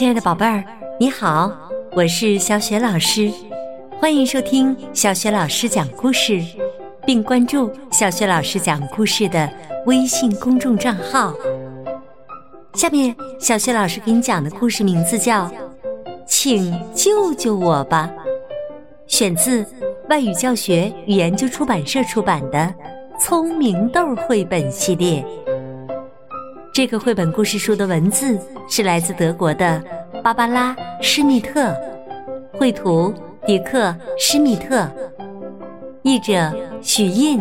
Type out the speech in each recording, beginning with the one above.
亲爱的宝贝儿，你好，我是小雪老师，欢迎收听小雪老师讲故事，并关注小雪老师讲故事的微信公众账号。下面，小雪老师给你讲的故事名字叫《请救救我吧》，选自外语教学与研究出版社出版的《聪明豆》绘本系列。这个绘本故事书的文字是来自德国的芭芭拉·施密特，绘图迪克·施密特，译者许印，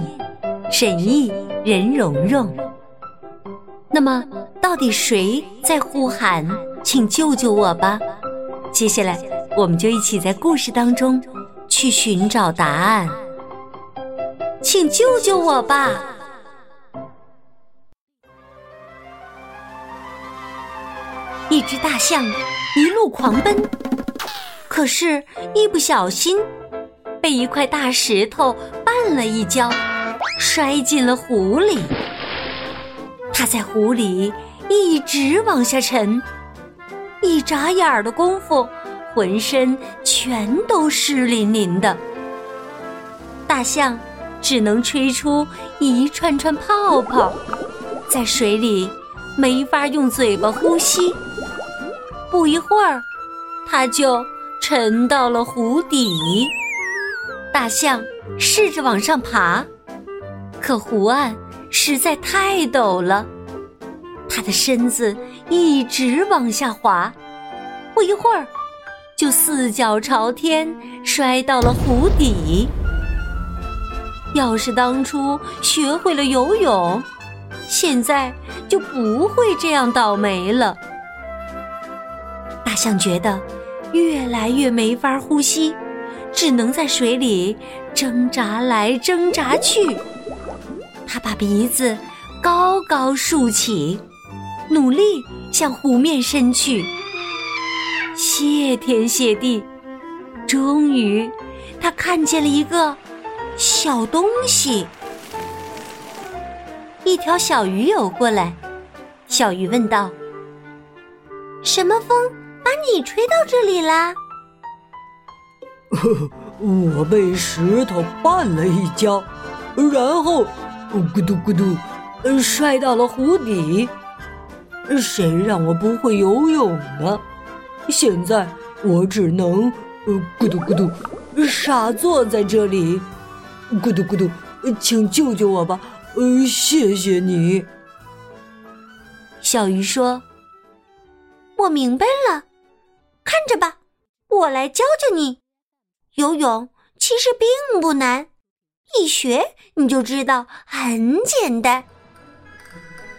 审译任蓉蓉。那么，到底谁在呼喊“请救救我吧”？接下来，我们就一起在故事当中去寻找答案。请救救我吧！只大象一路狂奔，可是，一不小心被一块大石头绊了一跤，摔进了湖里。它在湖里一直往下沉，一眨眼的功夫，浑身全都湿淋淋的。大象只能吹出一串串泡泡，在水里没法用嘴巴呼吸。不一会儿，它就沉到了湖底。大象试着往上爬，可湖岸实在太陡了，它的身子一直往下滑。不一会儿，就四脚朝天摔到了湖底。要是当初学会了游泳，现在就不会这样倒霉了。大象觉得越来越没法呼吸，只能在水里挣扎来挣扎去。它把鼻子高高竖起，努力向湖面伸去。谢天谢地，终于，它看见了一个小东西。一条小鱼游过来，小鱼问道：“什么风？”把你吹到这里啦！我被石头绊了一跤，然后咕嘟咕嘟摔到了湖底。谁让我不会游泳呢？现在我只能咕嘟咕嘟傻坐在这里。咕嘟咕嘟，请救救我吧！呃谢谢你。小鱼说：“我明白了。”看着吧，我来教教你。游泳其实并不难，一学你就知道很简单。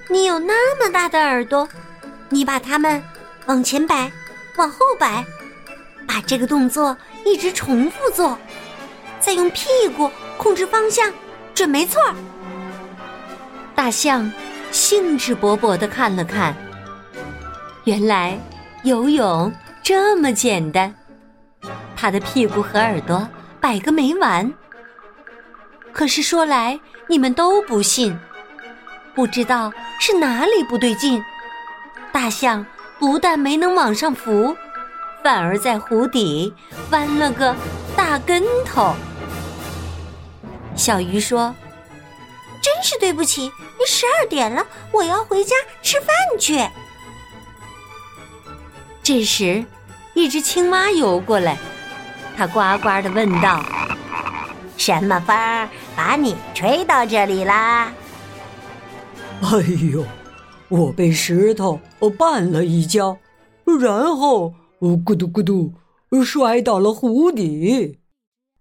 你有那么大的耳朵，你把它们往前摆，往后摆，把这个动作一直重复做，再用屁股控制方向，准没错。大象兴致勃勃的看了看，原来游泳。这么简单，他的屁股和耳朵摆个没完。可是说来你们都不信，不知道是哪里不对劲。大象不但没能往上浮，反而在湖底翻了个大跟头。小鱼说：“真是对不起，十二点了，我要回家吃饭去。”这时，一只青蛙游过来，它呱呱的问道：“什么风把你吹到这里啦？”“哎呦，我被石头绊了一跤，然后咕嘟咕嘟摔到了湖底。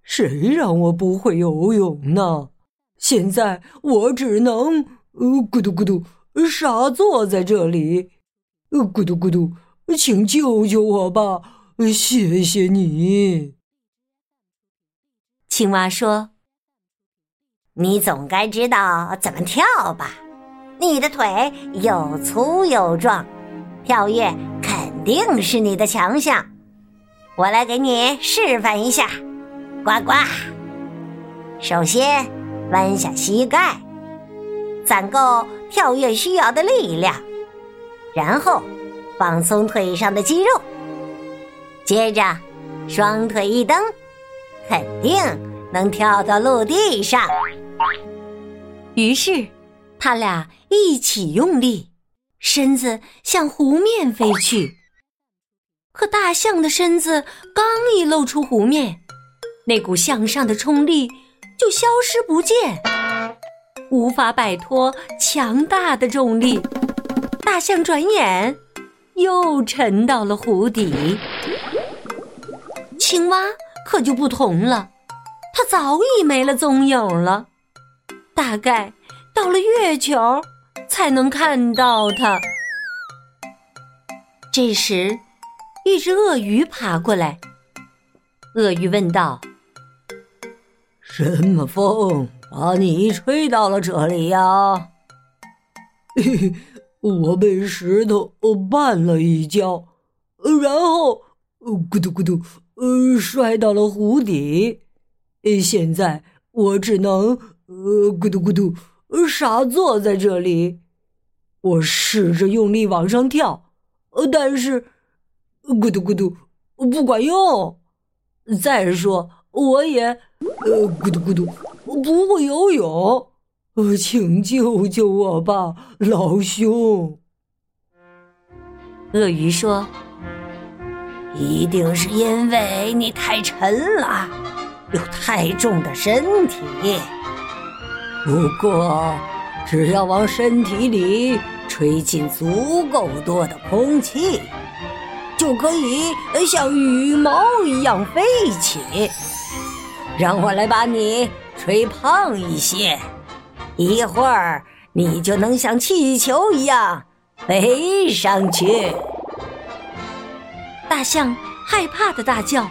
谁让我不会游泳呢？现在我只能咕嘟咕嘟傻坐在这里，咕嘟咕嘟。”请救救我吧！谢谢你。青蛙说：“你总该知道怎么跳吧？你的腿又粗又壮，跳跃肯定是你的强项。我来给你示范一下，呱呱。首先，弯下膝盖，攒够跳跃需要的力量，然后。”放松腿上的肌肉，接着双腿一蹬，肯定能跳到陆地上。于是，他俩一起用力，身子向湖面飞去。可大象的身子刚一露出湖面，那股向上的冲力就消失不见，无法摆脱强大的重力。大象转眼又沉到了湖底。青蛙可就不同了，它早已没了踪影了，大概到了月球才能看到它。这时。一只鳄鱼爬过来，鳄鱼问道：“什么风把你吹到了这里呀？”“嘿嘿，我被石头绊了一跤，然后咕嘟咕嘟，呃，摔到了湖底。现在我只能呃咕嘟咕嘟傻坐在这里。我试着用力往上跳，呃但是……”咕嘟咕嘟，不管用。再说，我也呃咕嘟咕嘟，不会游泳。呃，请救救我吧，老兄。鳄鱼说：“一定是因为你太沉了，有太重的身体。不过，只要往身体里吹进足够多的空气。”就可以像羽毛一样飞起，让我来把你吹胖一些，一会儿你就能像气球一样飞上去。大象害怕的大叫：“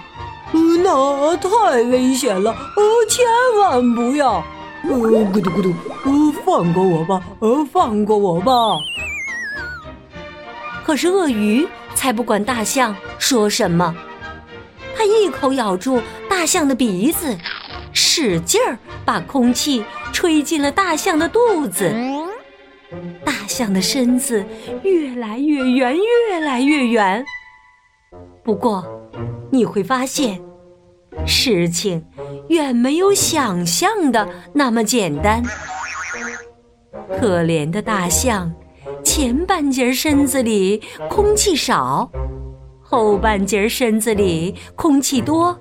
那太危险了，呃，千万不要！呃，咕嘟咕嘟，呃，放过我吧，呃，放过我吧！”可是鳄鱼。才不管大象说什么，它一口咬住大象的鼻子，使劲儿把空气吹进了大象的肚子。大象的身子越来越圆，越来越圆。不过，你会发现，事情远没有想象的那么简单。可怜的大象。前半截身子里空气少，后半截身子里空气多。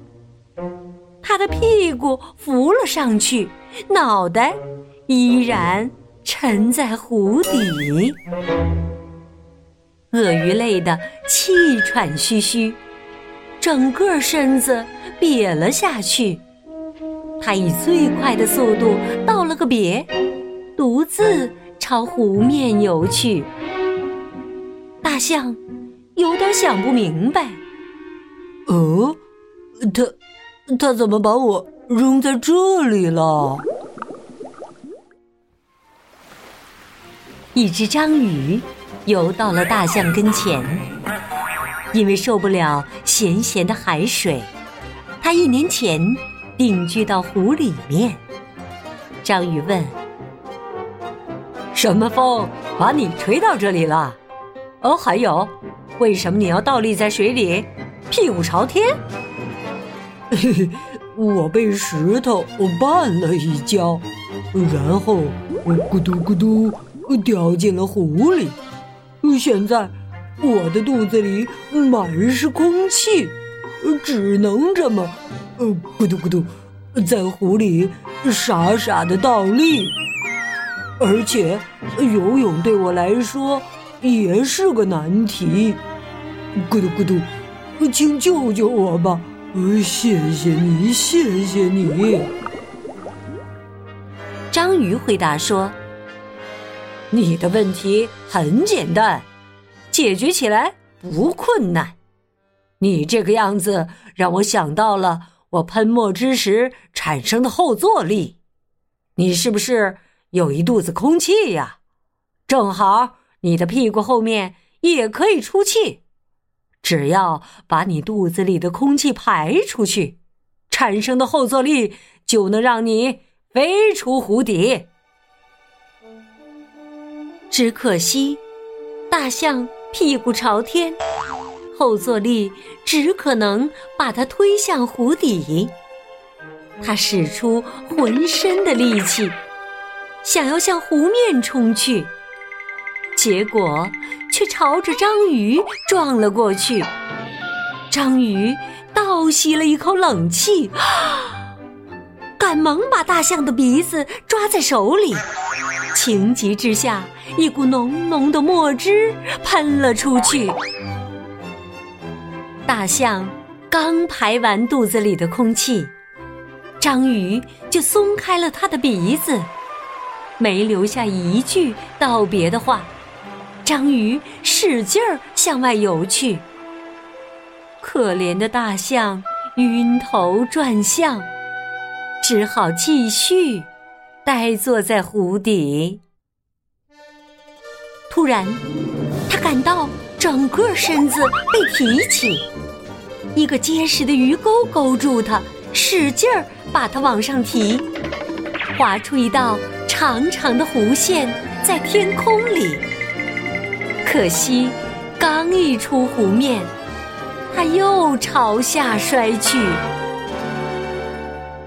他的屁股浮了上去，脑袋依然沉在湖底。鳄鱼累得气喘吁吁，整个身子瘪了下去。他以最快的速度道了个别，独自。朝湖面游去，大象有点想不明白。哦，他他怎么把我扔在这里了？一只章鱼游到了大象跟前，因为受不了咸咸的海水，它一年前定居到湖里面。章鱼问。什么风把你吹到这里了？哦，还有，为什么你要倒立在水里，屁股朝天？我被石头绊了一跤，然后咕嘟咕嘟掉进了湖里。现在我的肚子里满是空气，只能这么咕嘟咕嘟在湖里傻傻的倒立。而且，游泳对我来说也是个难题。咕嘟咕嘟，请救救我吧！谢谢你，谢谢你。章鱼回答说：“你的问题很简单，解决起来不困难。你这个样子让我想到了我喷墨之时产生的后坐力。你是不是？”有一肚子空气呀，正好你的屁股后面也可以出气，只要把你肚子里的空气排出去，产生的后坐力就能让你飞出湖底。只可惜，大象屁股朝天，后坐力只可能把它推向湖底。他使出浑身的力气，想要向湖面冲去，结果却朝着章鱼撞了过去。章鱼倒吸了一口冷气，赶忙把大象的鼻子抓在手里。情急之下，一股浓浓的墨汁喷了出去。大象刚排完肚子里的空气。章鱼就松开了它的鼻子，没留下一句道别的话。章鱼使劲儿向外游去，可怜的大象晕头转向，只好继续呆坐在湖底。突然，他感到整个身子被提起，一个结实的鱼钩勾住他，使劲儿。把它往上提，划出一道长长的弧线在天空里。可惜，刚一出湖面，它又朝下摔去。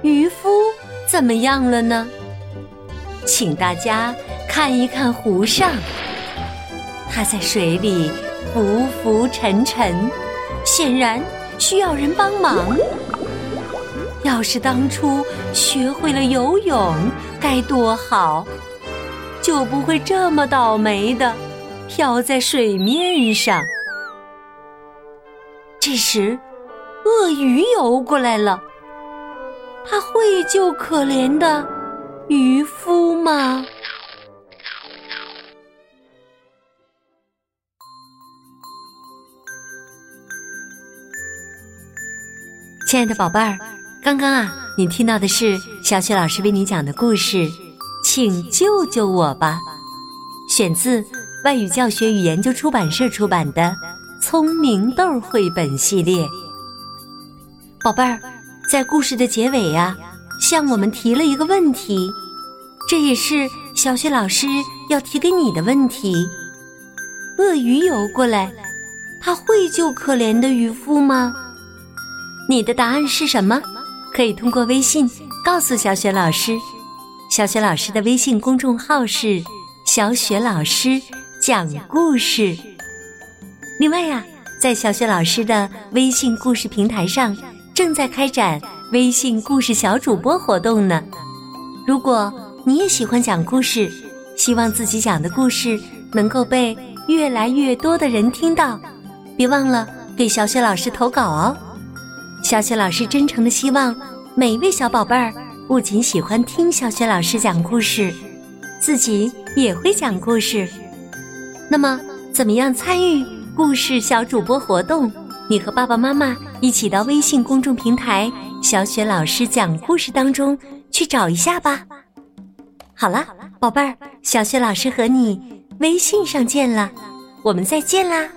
渔夫怎么样了呢？请大家看一看湖上，他在水里浮浮沉沉，显然需要人帮忙。要是当初学会了游泳，该多好，就不会这么倒霉的漂在水面上。这时，鳄鱼游过来了，他会救可怜的渔夫吗？亲爱的宝贝儿。刚刚啊，你听到的是小雪老师为你讲的故事，请救救我吧，选自外语教学与研究出版社出版的《聪明豆》绘本系列。宝贝儿，在故事的结尾呀，向我们提了一个问题，这也是小雪老师要提给你的问题：鳄鱼游过来，它会救可怜的渔夫吗？你的答案是什么？可以通过微信告诉小雪老师，小雪老师的微信公众号是“小雪老师讲故事”。另外呀，在小雪老师的微信故事平台上，正在开展微信故事小主播活动呢。如果你也喜欢讲故事，希望自己讲的故事能够被越来越多的人听到，别忘了给小雪老师投稿哦。小雪老师真诚的希望，每一位小宝贝儿不仅喜欢听小雪老师讲故事，自己也会讲故事。那么，怎么样参与故事小主播活动？你和爸爸妈妈一起到微信公众平台“小雪老师讲故事”当中去找一下吧。好了，宝贝儿，小雪老师和你微信上见了，我们再见啦。